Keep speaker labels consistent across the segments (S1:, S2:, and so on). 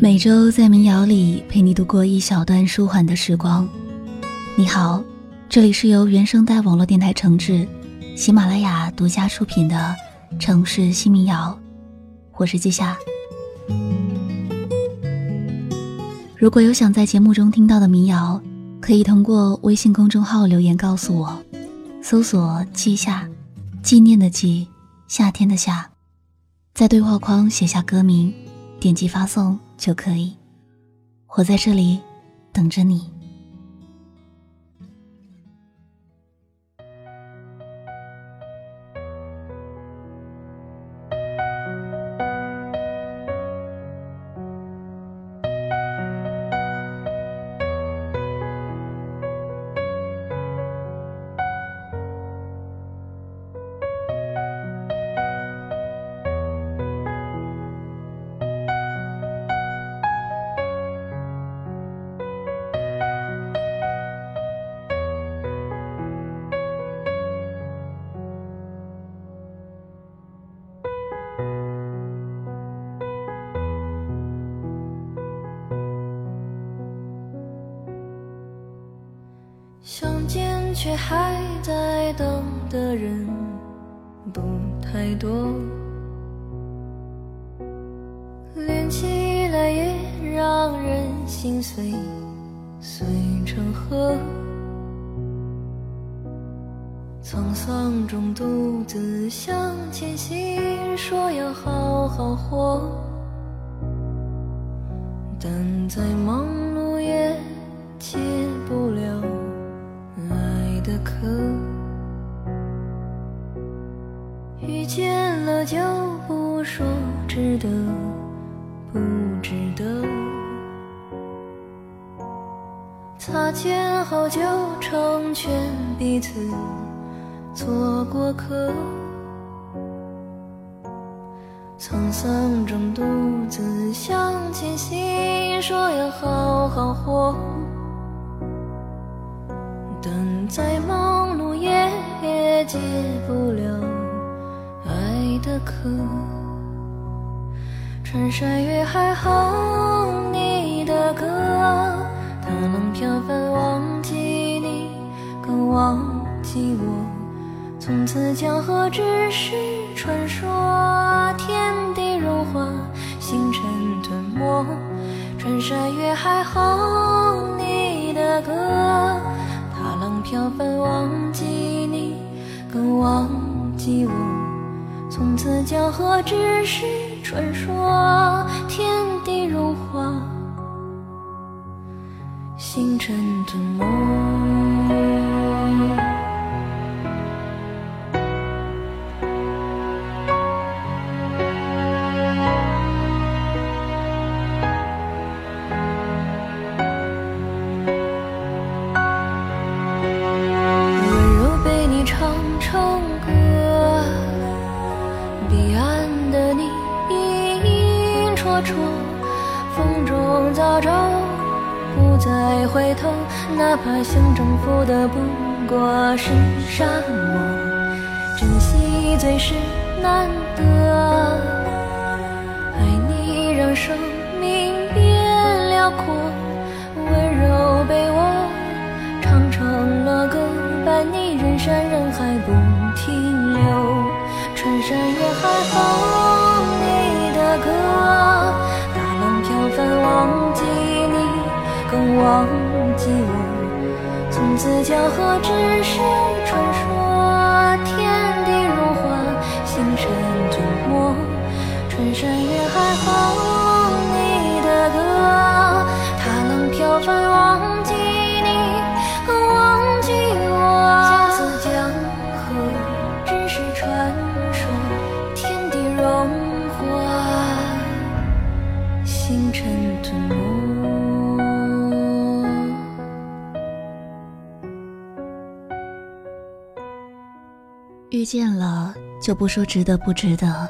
S1: 每周在民谣里陪你度过一小段舒缓的时光。你好，这里是由原声带网络电台承制，喜马拉雅独家出品的《城市新民谣》，我是季夏。如果有想在节目中听到的民谣，可以通过微信公众号留言告诉我，搜索“季夏”，纪念的纪，夏天的夏，在对话框写下歌名，点击发送。就可以，我在这里等着你。
S2: 却还在等的人不太多，连起来也让人心碎，碎成河。沧桑中独自向前行，说要好好活，但在忙擦肩后就成全彼此做过客，沧桑中独自向前行，说要好好活。等再忙碌也也解不了爱的渴，穿山越海哼你的歌，飘帆忘记你，更忘记我。从此江河只是传说，天地融化，星辰吞没。穿山越海哼你的歌。踏浪飘帆忘记你，更忘记我。从此江河只是传说，真的梦此江河只是
S1: 遇见了就不说值得不值得，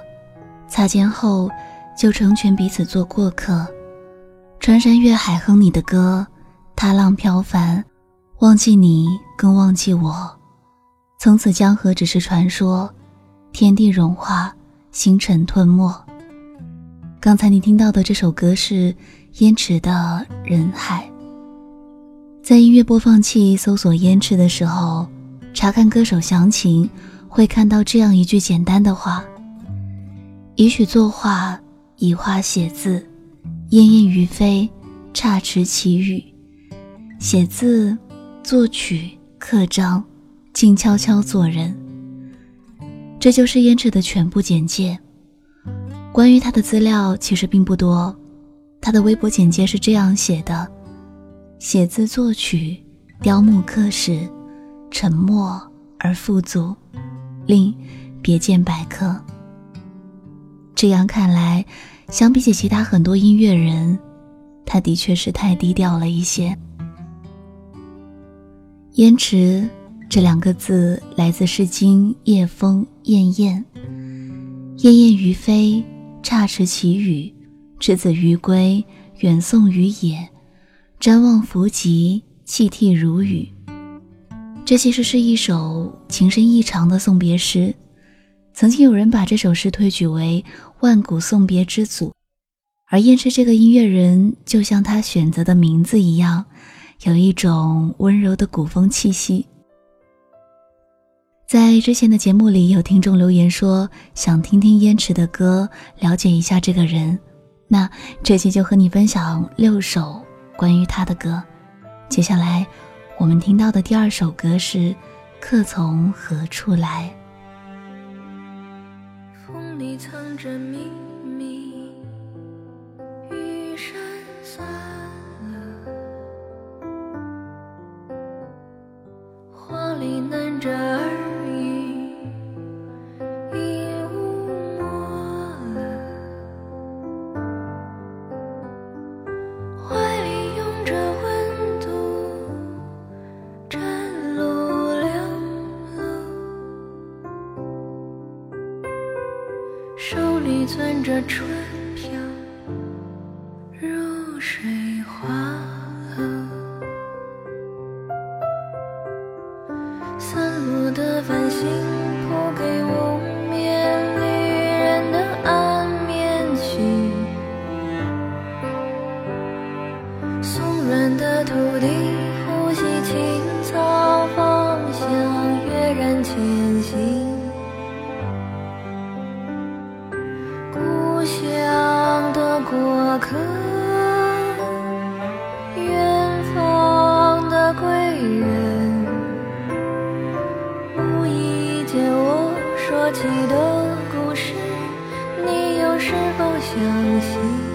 S1: 擦肩后就成全彼此做过客。穿山越海哼你的歌，踏浪飘帆，忘记你更忘记我。从此江河只是传说，天地融化，星辰吞没。刚才你听到的这首歌是燕池的《人海》。在音乐播放器搜索燕池的时候，查看歌手详情，会看到这样一句简单的话：以曲作画，以画写字，燕燕于飞，差池奇语。写字、作曲、刻章，静悄悄做人。这就是燕池的全部简介。关于他的资料其实并不多，他的微博简介是这样写的：写字作曲，雕木刻石，沉默而富足，另别见百科。这样看来，相比起其他很多音乐人，他的确是太低调了一些。燕池这两个字来自《诗经·夜风·燕燕》，燕燕于飞。差池其羽，之子于归，远送于野。瞻望弗及，泣涕如雨。这其实是一首情深意长的送别诗。曾经有人把这首诗推举为万古送别之祖，而燕池这个音乐人，就像他选择的名字一样，有一种温柔的古风气息。在之前的节目里，有听众留言说想听听燕池的歌，了解一下这个人。那这期就和你分享六首关于他的歌。接下来我们听到的第二首歌是《客从何处来》。
S2: 风里藏着秘密，雨山散了，花里难着耳。相信？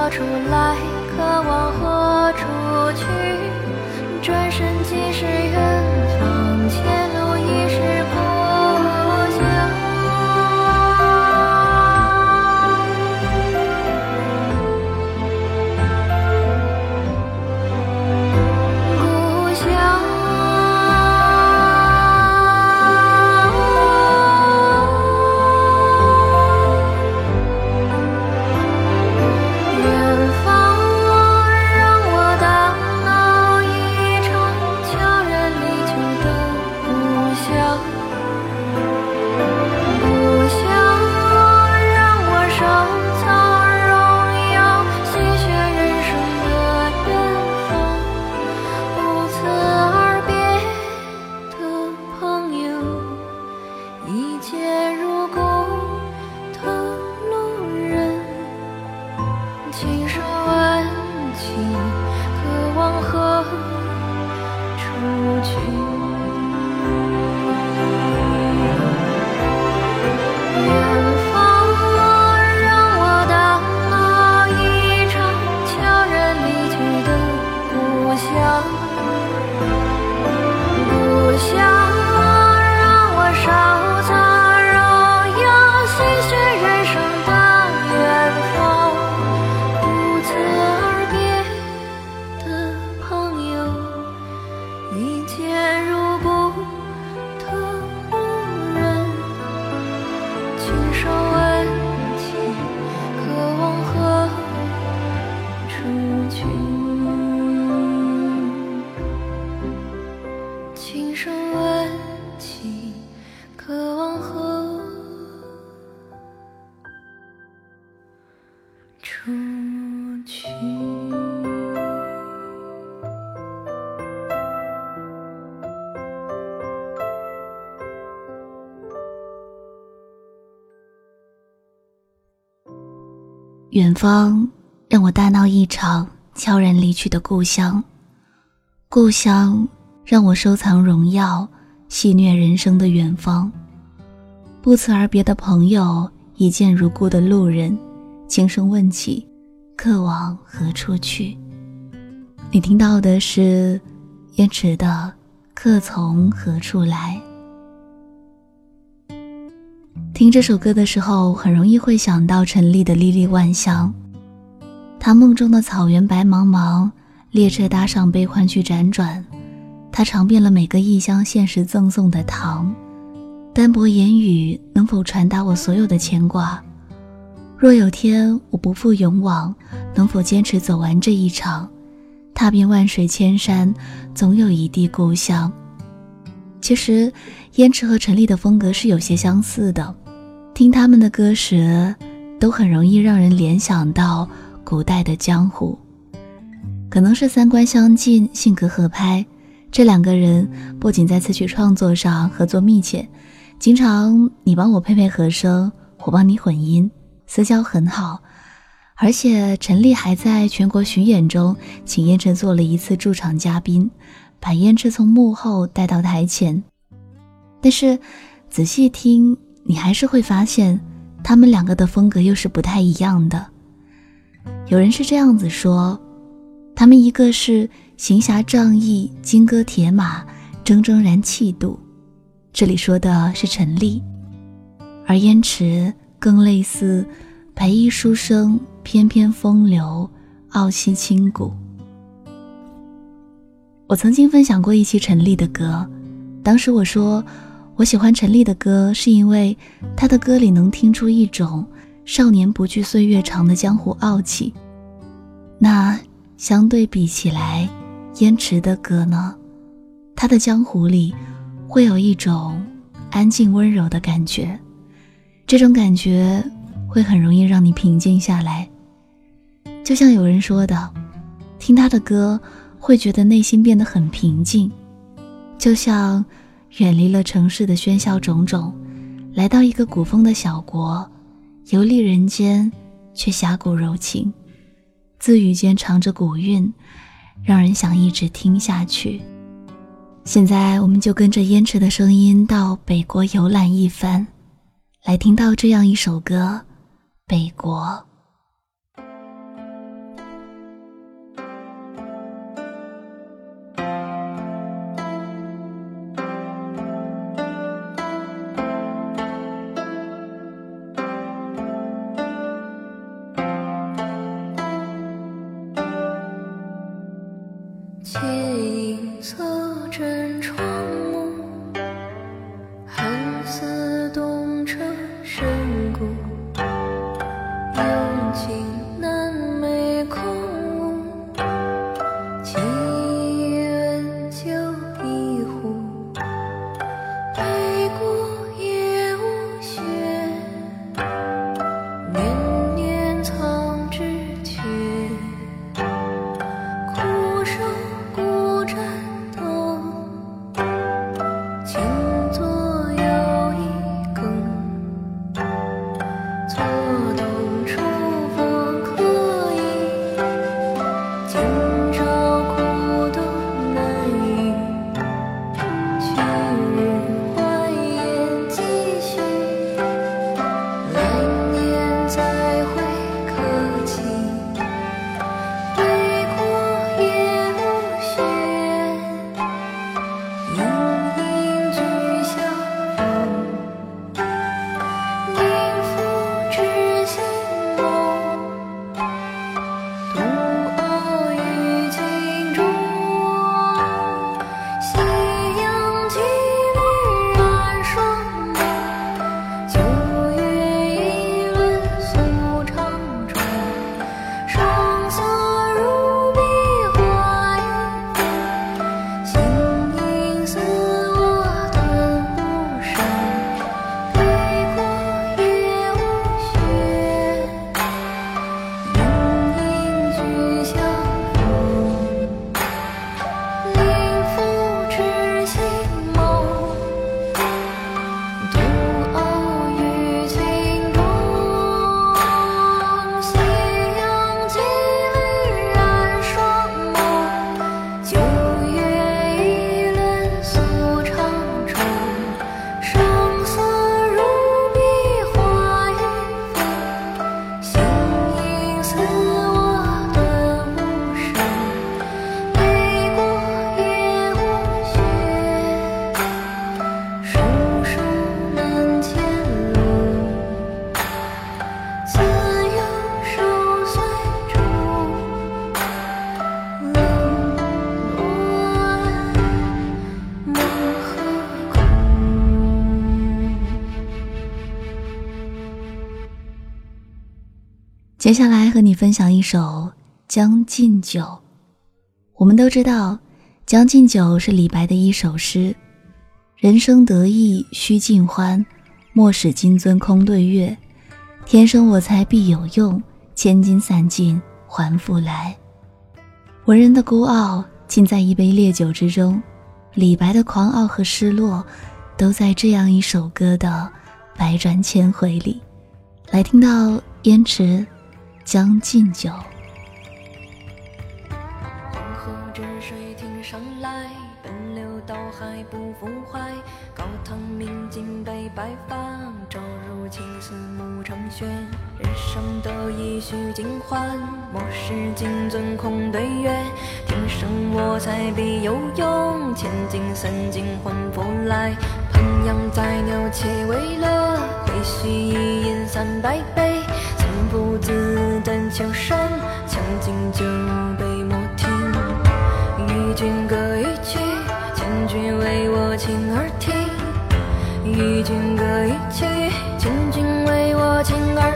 S2: 何处来，可往何处去？转身即是远方。feel 远方让我大闹一场悄然离去的故乡，故乡让我收藏荣耀，戏谑人生的远方。不辞而别的朋友，一见如故的路人，
S1: 轻声问起，客往何处去？你听到的是燕池的《客从何处来》。听这首歌的时候，很容易会想到陈粒的《历历万象》。他梦中的草原白茫茫，列车搭上悲欢去辗转。他尝遍了每个异乡现实赠送的糖，单薄言语能否传达我所有的牵挂？若有天我不负勇往，能否坚持走完这一场？踏遍万水千山，总有一地故乡。其实，燕池和陈粒的风格是有些相似的。听他们的歌时，都很容易让人联想到古代的江湖。可能是三观相近，性格合拍，这两个人不仅在词曲创作上合作密切，经常你帮我配配和声，我帮你混音，私交很好。而且陈粒还在全国巡演中请燕池做了一次驻场嘉宾，把燕池从幕后带到台前。但是仔细听，你还是会发现，他们两个的风格又是不太一样的。有人是这样子说，他们一个是行侠仗义、金戈铁马、铮铮然气度，这里说的是陈丽；而燕池更类似白衣书生、翩翩风流、傲气轻骨。我曾经分享过一期陈丽的歌，当时我说。我喜欢陈粒的歌，是因为他的歌里能听出一种少年不惧岁月长的江湖傲气。那相对比起来，燕池的歌呢？他的江湖里会有一种安静温柔的感觉，这种感觉会很容易让你平静下来。就像有人说的，听他的歌会觉得内心变得很平静，就像。远离了城市的喧嚣种种，来到一个古风的小国，游历人间，却侠骨柔情，字语间藏着古韵，让人想一直听下去。现在，我们就跟着燕池的声音到北国游览一番，来听到这样一首歌《北国》。接下来和你分享一首《将进酒》。我们都知道，《将进酒》是李白的一首诗。人生得意须尽欢，莫使金樽空对月。天生我材必有用，千金散尽还复来。文人的孤傲尽在一杯烈酒之中，李白的狂傲和失落，都在这样一首歌的百转千回里。来听到燕池。将进酒。
S2: 黄河之水天上来，奔流到海不复回。高堂明镜悲白发，朝如青丝暮成雪。人生得意须尽欢，莫使金樽空对月。天生我材必有用，千金散尽还复来。烹羊宰牛且为乐，会须一饮三百杯。不自但求生，将进酒，杯莫停。与君歌一曲，千君为我倾耳听。与君歌一曲，千君为我倾耳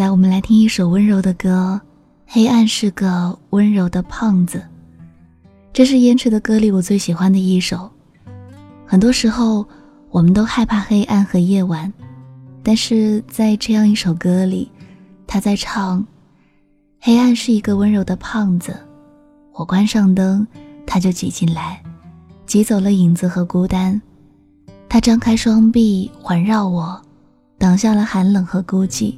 S2: 在我们来听一首温柔的歌，《黑暗是个温柔的胖子》。这是燕池的歌里我最喜欢的一首。很多时候，我们都害怕黑暗和夜晚，但是在这样一首歌里，他在唱：黑暗是一个温柔的胖子，我关上灯，他就挤进来，挤走了影子和孤单。他张开双臂环绕我，挡下了寒冷和孤寂。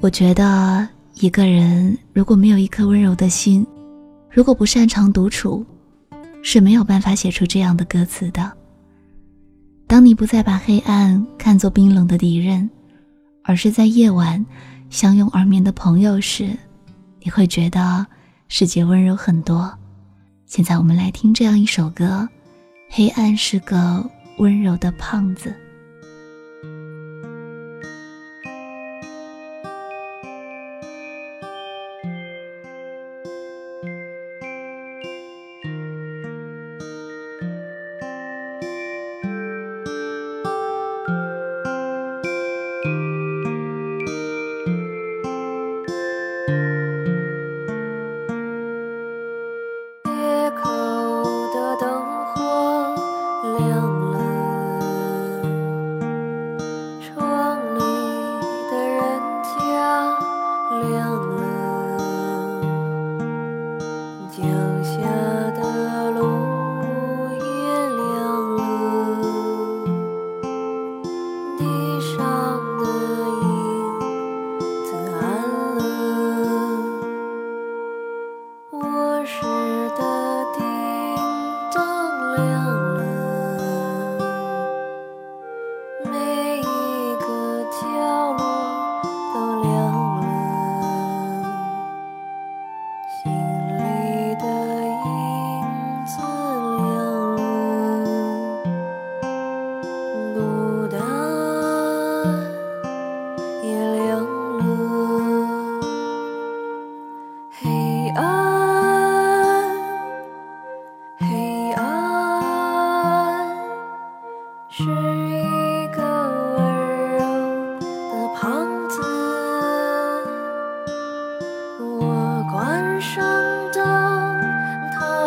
S2: 我觉得一个人如果没有一颗温柔的心，如果不擅长独处，是没有办法写出这样的歌词的。当你不再把黑暗看作冰冷的敌人，而是在夜晚相拥而眠的朋友时，你会觉得世界温柔很多。现在我们来听这样一首歌：黑暗是个温柔的胖子。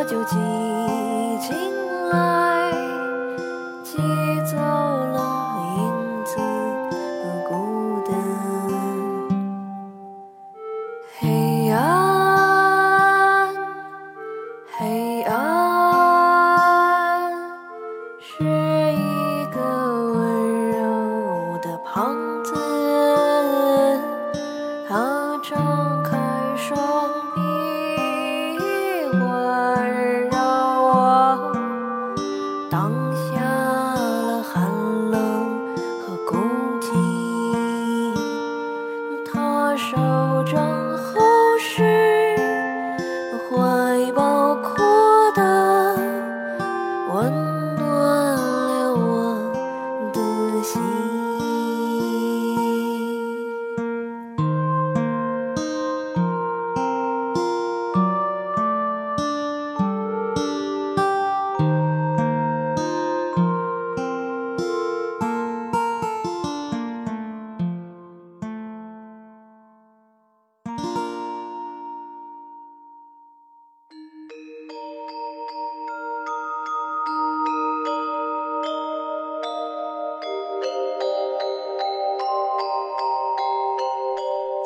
S2: 究竟。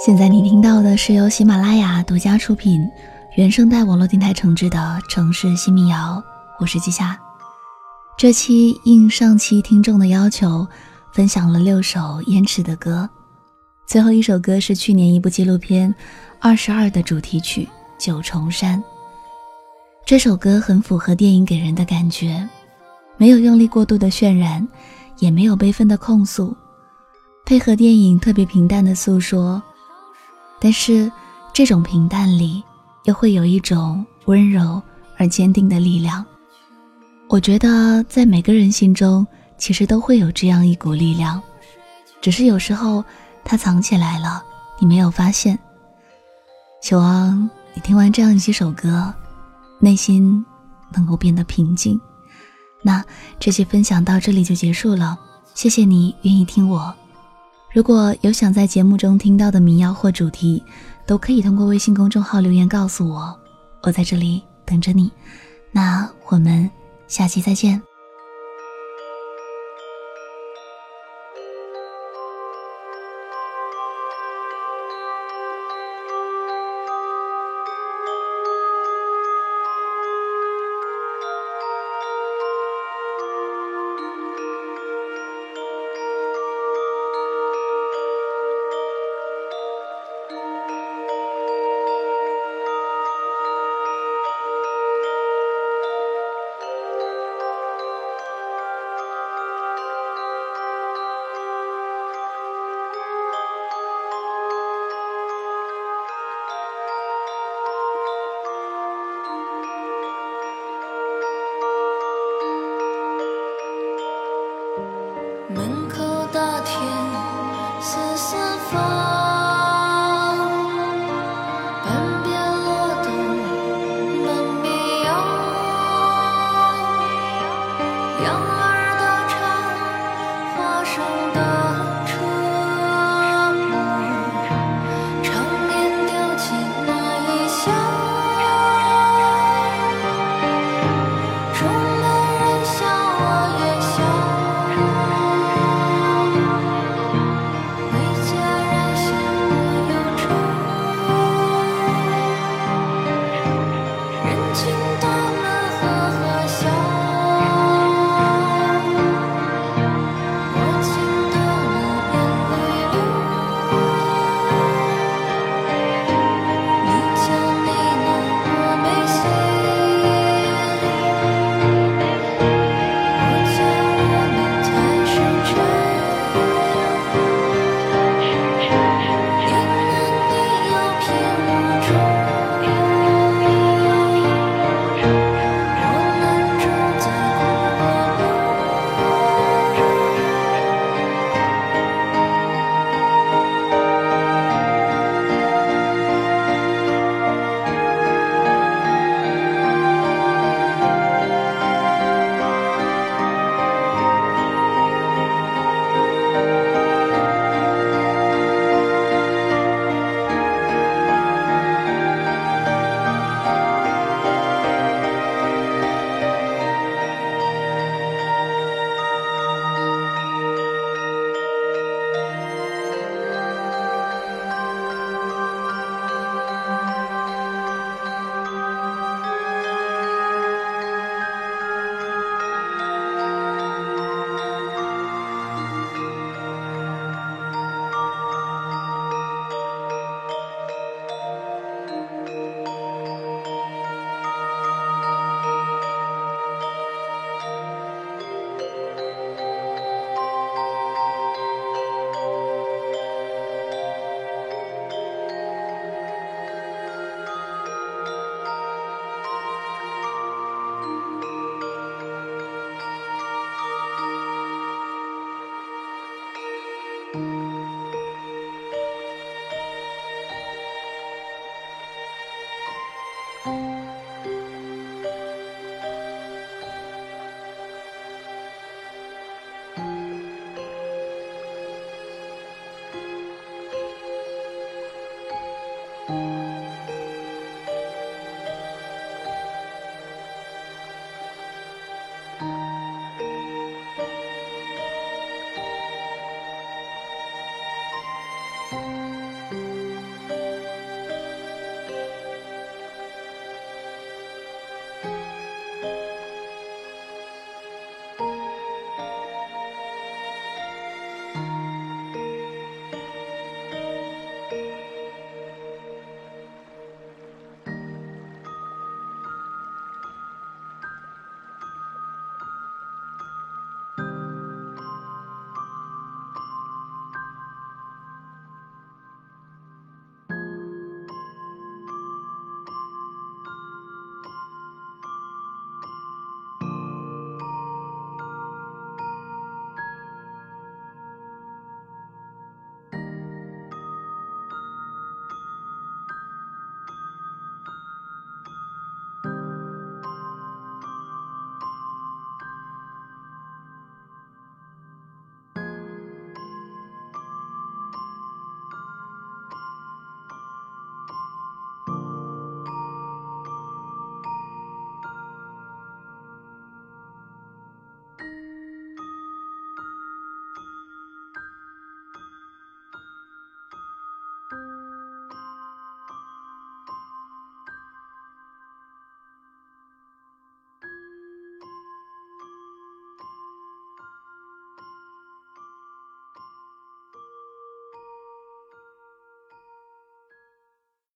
S2: 现在你听到的是由喜马拉雅独家出品、原声带网络电台承制的《城市新民谣》，我是季夏。这期应上期听众的要求，分享了六首燕赤的歌，最后一首歌是去年一部纪录片《二十二》的主题曲《九重山》。这首歌很符合电影给人的感觉，没有用力过度的渲染，也没有悲愤的控诉，配合电影特别平淡的诉说。但是，这种平淡里，又会有一种温柔而坚定的力量。我觉得，在每个人心中，其实都会有这样一股力量，只是有时候它藏起来了，你没有发现。希望你听完这样几首歌，内心能够变得平静。那这期分享到这里就结束了，谢谢你愿意听我。如果有想在节目中听到的民谣或主题，都可以通过微信公众号留言告诉我，我在这里等着你。那我们下期再见。